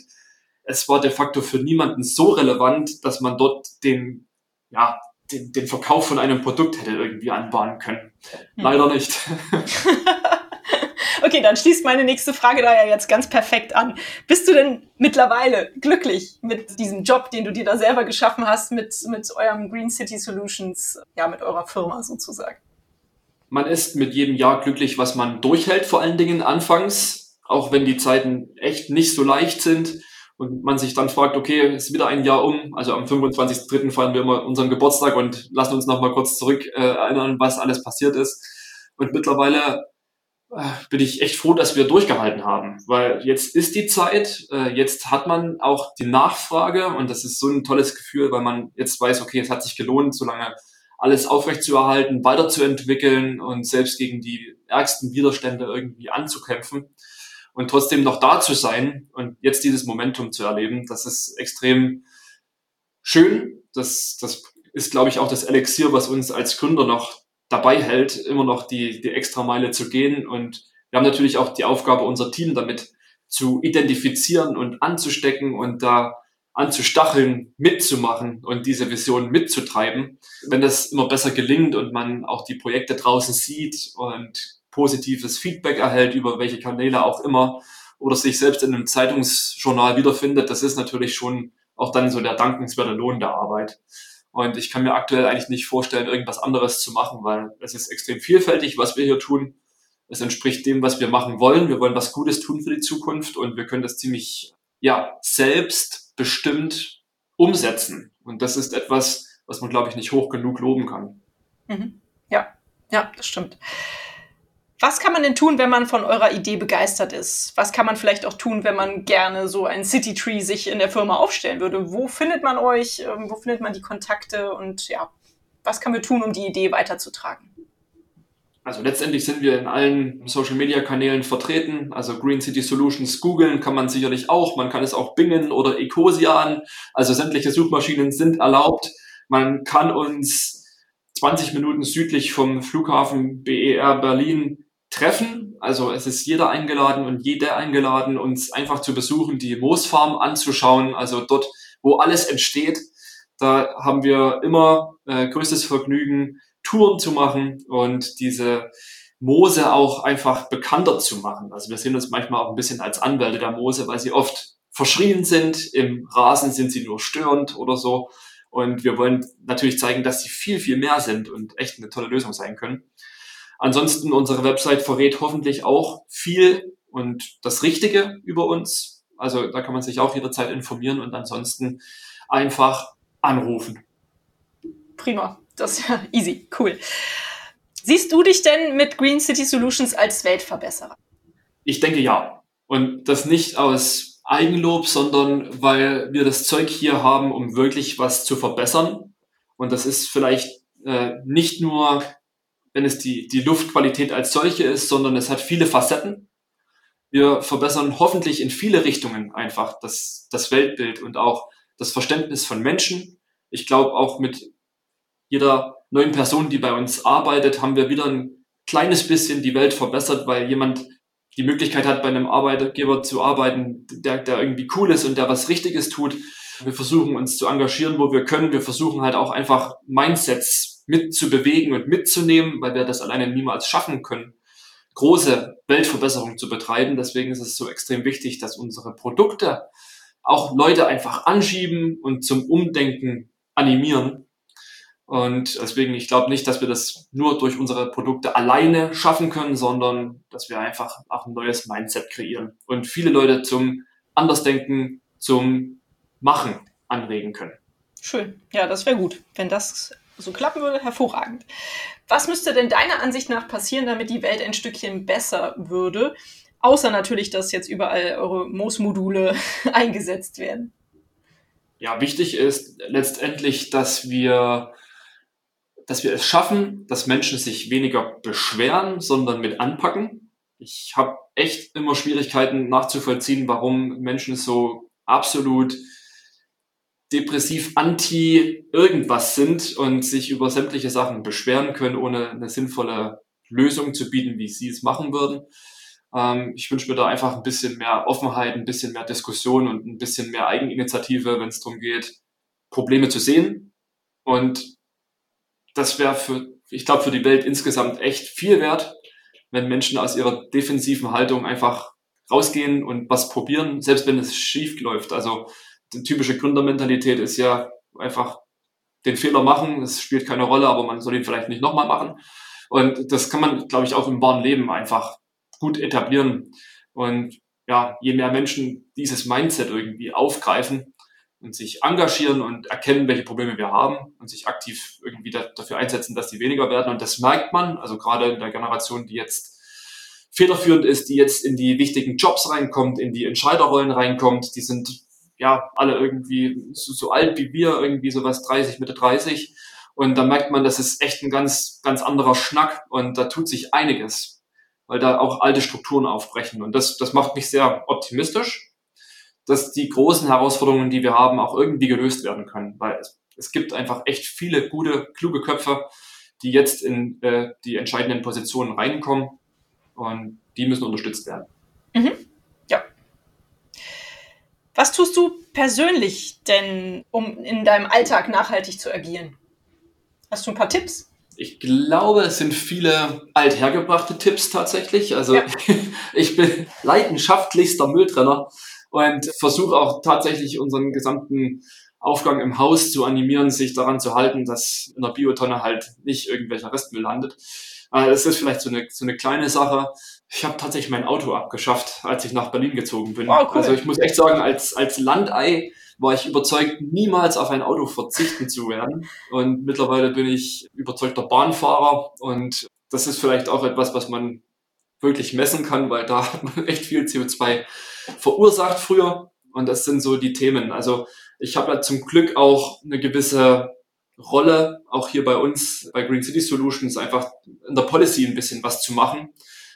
B: es war de facto für niemanden so relevant, dass man dort den, ja, den, den Verkauf von einem Produkt hätte irgendwie anbahnen können. Hm. Leider nicht.
A: okay, dann schließt meine nächste Frage da ja jetzt ganz perfekt an. Bist du denn mittlerweile glücklich mit diesem Job, den du dir da selber geschaffen hast, mit, mit eurem Green City Solutions, ja, mit eurer Firma sozusagen?
B: Man ist mit jedem Jahr glücklich, was man durchhält, vor allen Dingen anfangs, auch wenn die Zeiten echt nicht so leicht sind und man sich dann fragt, okay, ist wieder ein Jahr um, also am 25.03. feiern wir immer unseren Geburtstag und lassen uns nochmal kurz zurück äh, erinnern, was alles passiert ist. Und mittlerweile äh, bin ich echt froh, dass wir durchgehalten haben, weil jetzt ist die Zeit, äh, jetzt hat man auch die Nachfrage und das ist so ein tolles Gefühl, weil man jetzt weiß, okay, es hat sich gelohnt, solange alles aufrechtzuerhalten, weiterzuentwickeln und selbst gegen die ärgsten Widerstände irgendwie anzukämpfen und trotzdem noch da zu sein und jetzt dieses Momentum zu erleben, das ist extrem schön. Das, das ist, glaube ich, auch das Elixier, was uns als Gründer noch dabei hält, immer noch die, die extra Meile zu gehen. Und wir haben natürlich auch die Aufgabe, unser Team damit zu identifizieren und anzustecken und da anzustacheln, mitzumachen und diese Vision mitzutreiben. Wenn das immer besser gelingt und man auch die Projekte draußen sieht und positives Feedback erhält über welche Kanäle auch immer oder sich selbst in einem Zeitungsjournal wiederfindet, das ist natürlich schon auch dann so der dankenswerte Lohn der Arbeit. Und ich kann mir aktuell eigentlich nicht vorstellen, irgendwas anderes zu machen, weil es ist extrem vielfältig, was wir hier tun. Es entspricht dem, was wir machen wollen. Wir wollen was Gutes tun für die Zukunft und wir können das ziemlich ja selbst bestimmt umsetzen. Und das ist etwas, was man, glaube ich, nicht hoch genug loben kann.
A: Mhm. Ja, ja, das stimmt. Was kann man denn tun, wenn man von eurer Idee begeistert ist? Was kann man vielleicht auch tun, wenn man gerne so ein City Tree sich in der Firma aufstellen würde? Wo findet man euch? Ähm, wo findet man die Kontakte? Und ja, was kann man tun, um die Idee weiterzutragen?
B: Also letztendlich sind wir in allen Social Media Kanälen vertreten. Also Green City Solutions googeln kann man sicherlich auch. Man kann es auch bingen oder Ecosian. Also sämtliche Suchmaschinen sind erlaubt. Man kann uns 20 Minuten südlich vom Flughafen BER Berlin treffen. Also es ist jeder eingeladen und jede eingeladen, uns einfach zu besuchen, die Moosfarm anzuschauen. Also dort, wo alles entsteht. Da haben wir immer äh, größtes Vergnügen, Touren zu machen und diese Moose auch einfach bekannter zu machen. Also wir sehen uns manchmal auch ein bisschen als Anwälte der Moose, weil sie oft verschrien sind. Im Rasen sind sie nur störend oder so. Und wir wollen natürlich zeigen, dass sie viel, viel mehr sind und echt eine tolle Lösung sein können. Ansonsten unsere Website verrät hoffentlich auch viel und das Richtige über uns. Also da kann man sich auch jederzeit informieren und ansonsten einfach anrufen.
A: Prima. Das ist ja easy, cool. Siehst du dich denn mit Green City Solutions als Weltverbesserer?
B: Ich denke ja. Und das nicht aus Eigenlob, sondern weil wir das Zeug hier haben, um wirklich was zu verbessern. Und das ist vielleicht äh, nicht nur, wenn es die, die Luftqualität als solche ist, sondern es hat viele Facetten. Wir verbessern hoffentlich in viele Richtungen einfach das, das Weltbild und auch das Verständnis von Menschen. Ich glaube auch mit jeder neuen Person, die bei uns arbeitet, haben wir wieder ein kleines bisschen die Welt verbessert, weil jemand die Möglichkeit hat, bei einem Arbeitgeber zu arbeiten, der, der irgendwie cool ist und der was Richtiges tut. Wir versuchen uns zu engagieren, wo wir können. Wir versuchen halt auch einfach Mindsets mitzubewegen und mitzunehmen, weil wir das alleine niemals schaffen können, große Weltverbesserungen zu betreiben. Deswegen ist es so extrem wichtig, dass unsere Produkte auch Leute einfach anschieben und zum Umdenken animieren. Und deswegen, ich glaube nicht, dass wir das nur durch unsere Produkte alleine schaffen können, sondern dass wir einfach auch ein neues Mindset kreieren und viele Leute zum Andersdenken, zum Machen anregen können.
A: Schön. Ja, das wäre gut. Wenn das so klappen würde, hervorragend. Was müsste denn deiner Ansicht nach passieren, damit die Welt ein Stückchen besser würde? Außer natürlich, dass jetzt überall eure Moos-Module eingesetzt werden.
B: Ja, wichtig ist letztendlich, dass wir dass wir es schaffen, dass Menschen sich weniger beschweren, sondern mit anpacken. Ich habe echt immer Schwierigkeiten nachzuvollziehen, warum Menschen so absolut depressiv anti irgendwas sind und sich über sämtliche Sachen beschweren können, ohne eine sinnvolle Lösung zu bieten, wie sie es machen würden. Ähm, ich wünsche mir da einfach ein bisschen mehr Offenheit, ein bisschen mehr Diskussion und ein bisschen mehr Eigeninitiative, wenn es darum geht, Probleme zu sehen und das wäre für, ich glaube, für die Welt insgesamt echt viel wert, wenn Menschen aus ihrer defensiven Haltung einfach rausgehen und was probieren, selbst wenn es schief läuft. Also die typische Gründermentalität ist ja einfach den Fehler machen, das spielt keine Rolle, aber man soll ihn vielleicht nicht nochmal machen. Und das kann man, glaube ich, auch im wahren Leben einfach gut etablieren. Und ja, je mehr Menschen dieses Mindset irgendwie aufgreifen, und sich engagieren und erkennen, welche Probleme wir haben und sich aktiv irgendwie da, dafür einsetzen, dass die weniger werden. Und das merkt man, also gerade in der Generation, die jetzt federführend ist, die jetzt in die wichtigen Jobs reinkommt, in die Entscheiderrollen reinkommt, die sind ja alle irgendwie so, so alt wie wir, irgendwie sowas 30, Mitte 30. Und da merkt man, das ist echt ein ganz, ganz anderer Schnack und da tut sich einiges, weil da auch alte Strukturen aufbrechen. Und das, das macht mich sehr optimistisch dass die großen Herausforderungen, die wir haben, auch irgendwie gelöst werden können. Weil es, es gibt einfach echt viele gute, kluge Köpfe, die jetzt in äh, die entscheidenden Positionen reinkommen und die müssen unterstützt werden.
A: Mhm. Ja. Was tust du persönlich denn, um in deinem Alltag nachhaltig zu agieren? Hast du ein paar Tipps?
B: Ich glaube, es sind viele althergebrachte Tipps tatsächlich. Also ja. ich bin leidenschaftlichster Mülltrenner und versuche auch tatsächlich unseren gesamten Aufgang im Haus zu animieren, sich daran zu halten, dass in der Biotonne halt nicht irgendwelcher Restmüll landet. Äh, das ist vielleicht so eine, so eine kleine Sache. Ich habe tatsächlich mein Auto abgeschafft, als ich nach Berlin gezogen bin. Oh, cool. Also ich muss echt sagen, als, als Landei war ich überzeugt, niemals auf ein Auto verzichten zu werden. Und mittlerweile bin ich überzeugter Bahnfahrer und das ist vielleicht auch etwas, was man wirklich messen kann, weil da hat man echt viel CO2 verursacht früher. Und das sind so die Themen. Also ich habe ja zum Glück auch eine gewisse Rolle, auch hier bei uns bei Green City Solutions, einfach in der Policy ein bisschen was zu machen.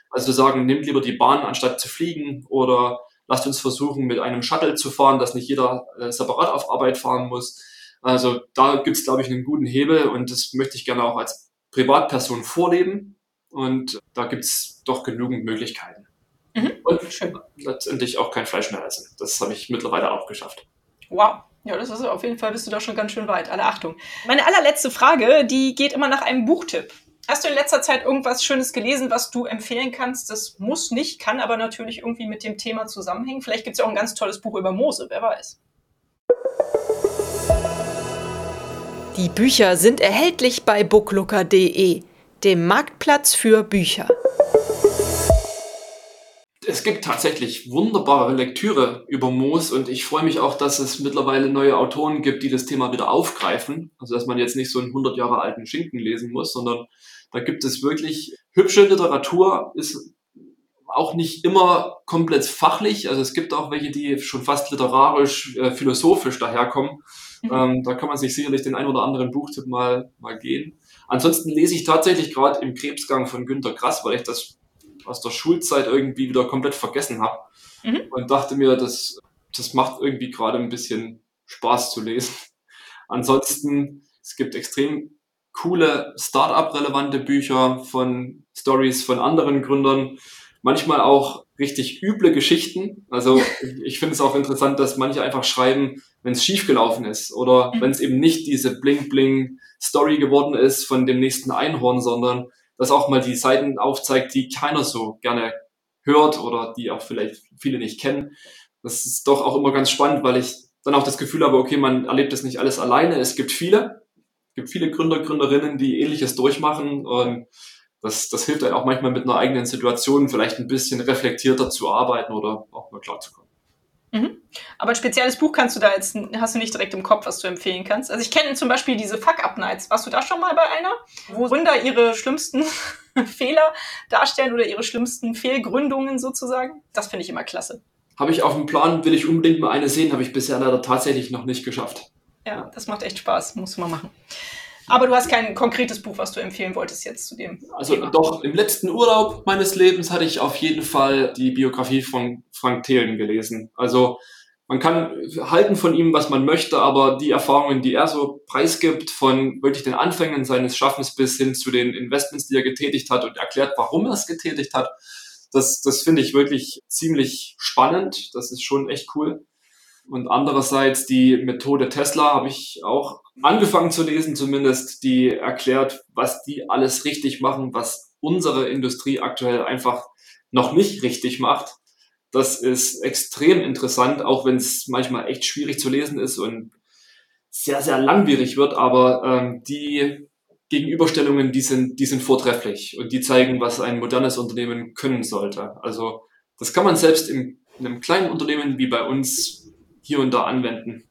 B: Also sagen, nehmt lieber die Bahn, anstatt zu fliegen oder lasst uns versuchen, mit einem Shuttle zu fahren, dass nicht jeder äh, separat auf Arbeit fahren muss. Also da gibt es, glaube ich, einen guten Hebel und das möchte ich gerne auch als Privatperson vorleben. Und da gibt es doch genügend Möglichkeiten. Mhm. Und Schön. letztendlich auch kein Fleisch mehr essen. Das habe ich mittlerweile auch geschafft.
A: Wow. Ja, das ist auf jeden Fall bist du da schon ganz schön weit. Alle Achtung. Meine allerletzte Frage, die geht immer nach einem Buchtipp. Hast du in letzter Zeit irgendwas Schönes gelesen, was du empfehlen kannst? Das muss nicht, kann aber natürlich irgendwie mit dem Thema zusammenhängen. Vielleicht gibt es ja auch ein ganz tolles Buch über Mose, wer weiß. Die Bücher sind erhältlich bei booklooker.de, dem Marktplatz für Bücher
B: es gibt tatsächlich wunderbare Lektüre über Moos und ich freue mich auch, dass es mittlerweile neue Autoren gibt, die das Thema wieder aufgreifen. Also dass man jetzt nicht so einen 100 Jahre alten Schinken lesen muss, sondern da gibt es wirklich hübsche Literatur, ist auch nicht immer komplett fachlich. Also es gibt auch welche, die schon fast literarisch, äh, philosophisch daherkommen. Mhm. Ähm, da kann man sich sicherlich den ein oder anderen Buchtipp mal, mal gehen. Ansonsten lese ich tatsächlich gerade im Krebsgang von Günter Grass, weil ich das aus der Schulzeit irgendwie wieder komplett vergessen habe. Mhm. Und dachte mir, das, das macht irgendwie gerade ein bisschen Spaß zu lesen. Ansonsten, es gibt extrem coole Startup-relevante Bücher von Stories von anderen Gründern. Manchmal auch richtig üble Geschichten. Also ich finde es auch interessant, dass manche einfach schreiben, wenn es schiefgelaufen ist oder mhm. wenn es eben nicht diese Bling-Bling-Story geworden ist von dem nächsten Einhorn, sondern das auch mal die Seiten aufzeigt, die keiner so gerne hört oder die auch vielleicht viele nicht kennen. Das ist doch auch immer ganz spannend, weil ich dann auch das Gefühl habe, okay, man erlebt das nicht alles alleine. Es gibt viele, es gibt viele Gründer, Gründerinnen, die ähnliches durchmachen und das, das hilft einem auch manchmal mit einer eigenen Situation vielleicht ein bisschen reflektierter zu arbeiten oder auch mal klarzukommen.
A: Mhm. Aber ein spezielles Buch kannst du da jetzt, hast du nicht direkt im Kopf, was du empfehlen kannst. Also ich kenne zum Beispiel diese Fuck-Up-Nights. Warst du da schon mal bei einer? Wo Gründer ihre schlimmsten Fehler darstellen oder ihre schlimmsten Fehlgründungen sozusagen? Das finde ich immer klasse.
B: Habe ich auf dem Plan, will ich unbedingt mal eine sehen, habe ich bisher leider tatsächlich noch nicht geschafft.
A: Ja, das macht echt Spaß, muss man machen. Aber du hast kein konkretes Buch, was du empfehlen wolltest jetzt zu dem.
B: Also Thema. doch, im letzten Urlaub meines Lebens hatte ich auf jeden Fall die Biografie von Frank Thelen gelesen. Also man kann halten von ihm, was man möchte, aber die Erfahrungen, die er so preisgibt, von wirklich den Anfängen seines Schaffens bis hin zu den Investments, die er getätigt hat und erklärt, warum er es getätigt hat, das, das finde ich wirklich ziemlich spannend. Das ist schon echt cool. Und andererseits die Methode Tesla habe ich auch angefangen zu lesen, zumindest, die erklärt, was die alles richtig machen, was unsere Industrie aktuell einfach noch nicht richtig macht. Das ist extrem interessant, auch wenn es manchmal echt schwierig zu lesen ist und sehr, sehr langwierig wird, aber ähm, die Gegenüberstellungen, die sind, die sind vortrefflich und die zeigen, was ein modernes Unternehmen können sollte. Also das kann man selbst in, in einem kleinen Unternehmen wie bei uns hier und da anwenden.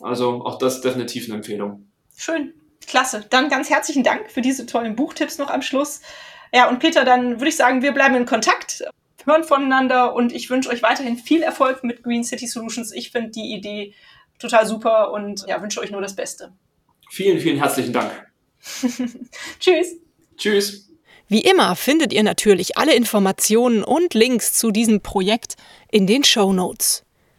B: Also auch das definitiv eine Empfehlung.
A: Schön, klasse. Dann ganz herzlichen Dank für diese tollen Buchtipps noch am Schluss. Ja, und Peter, dann würde ich sagen, wir bleiben in Kontakt, hören voneinander und ich wünsche euch weiterhin viel Erfolg mit Green City Solutions. Ich finde die Idee total super und ja, wünsche euch nur das Beste.
B: Vielen, vielen herzlichen Dank.
A: Tschüss.
B: Tschüss.
A: Wie immer findet ihr natürlich alle Informationen und Links zu diesem Projekt in den Show Notes.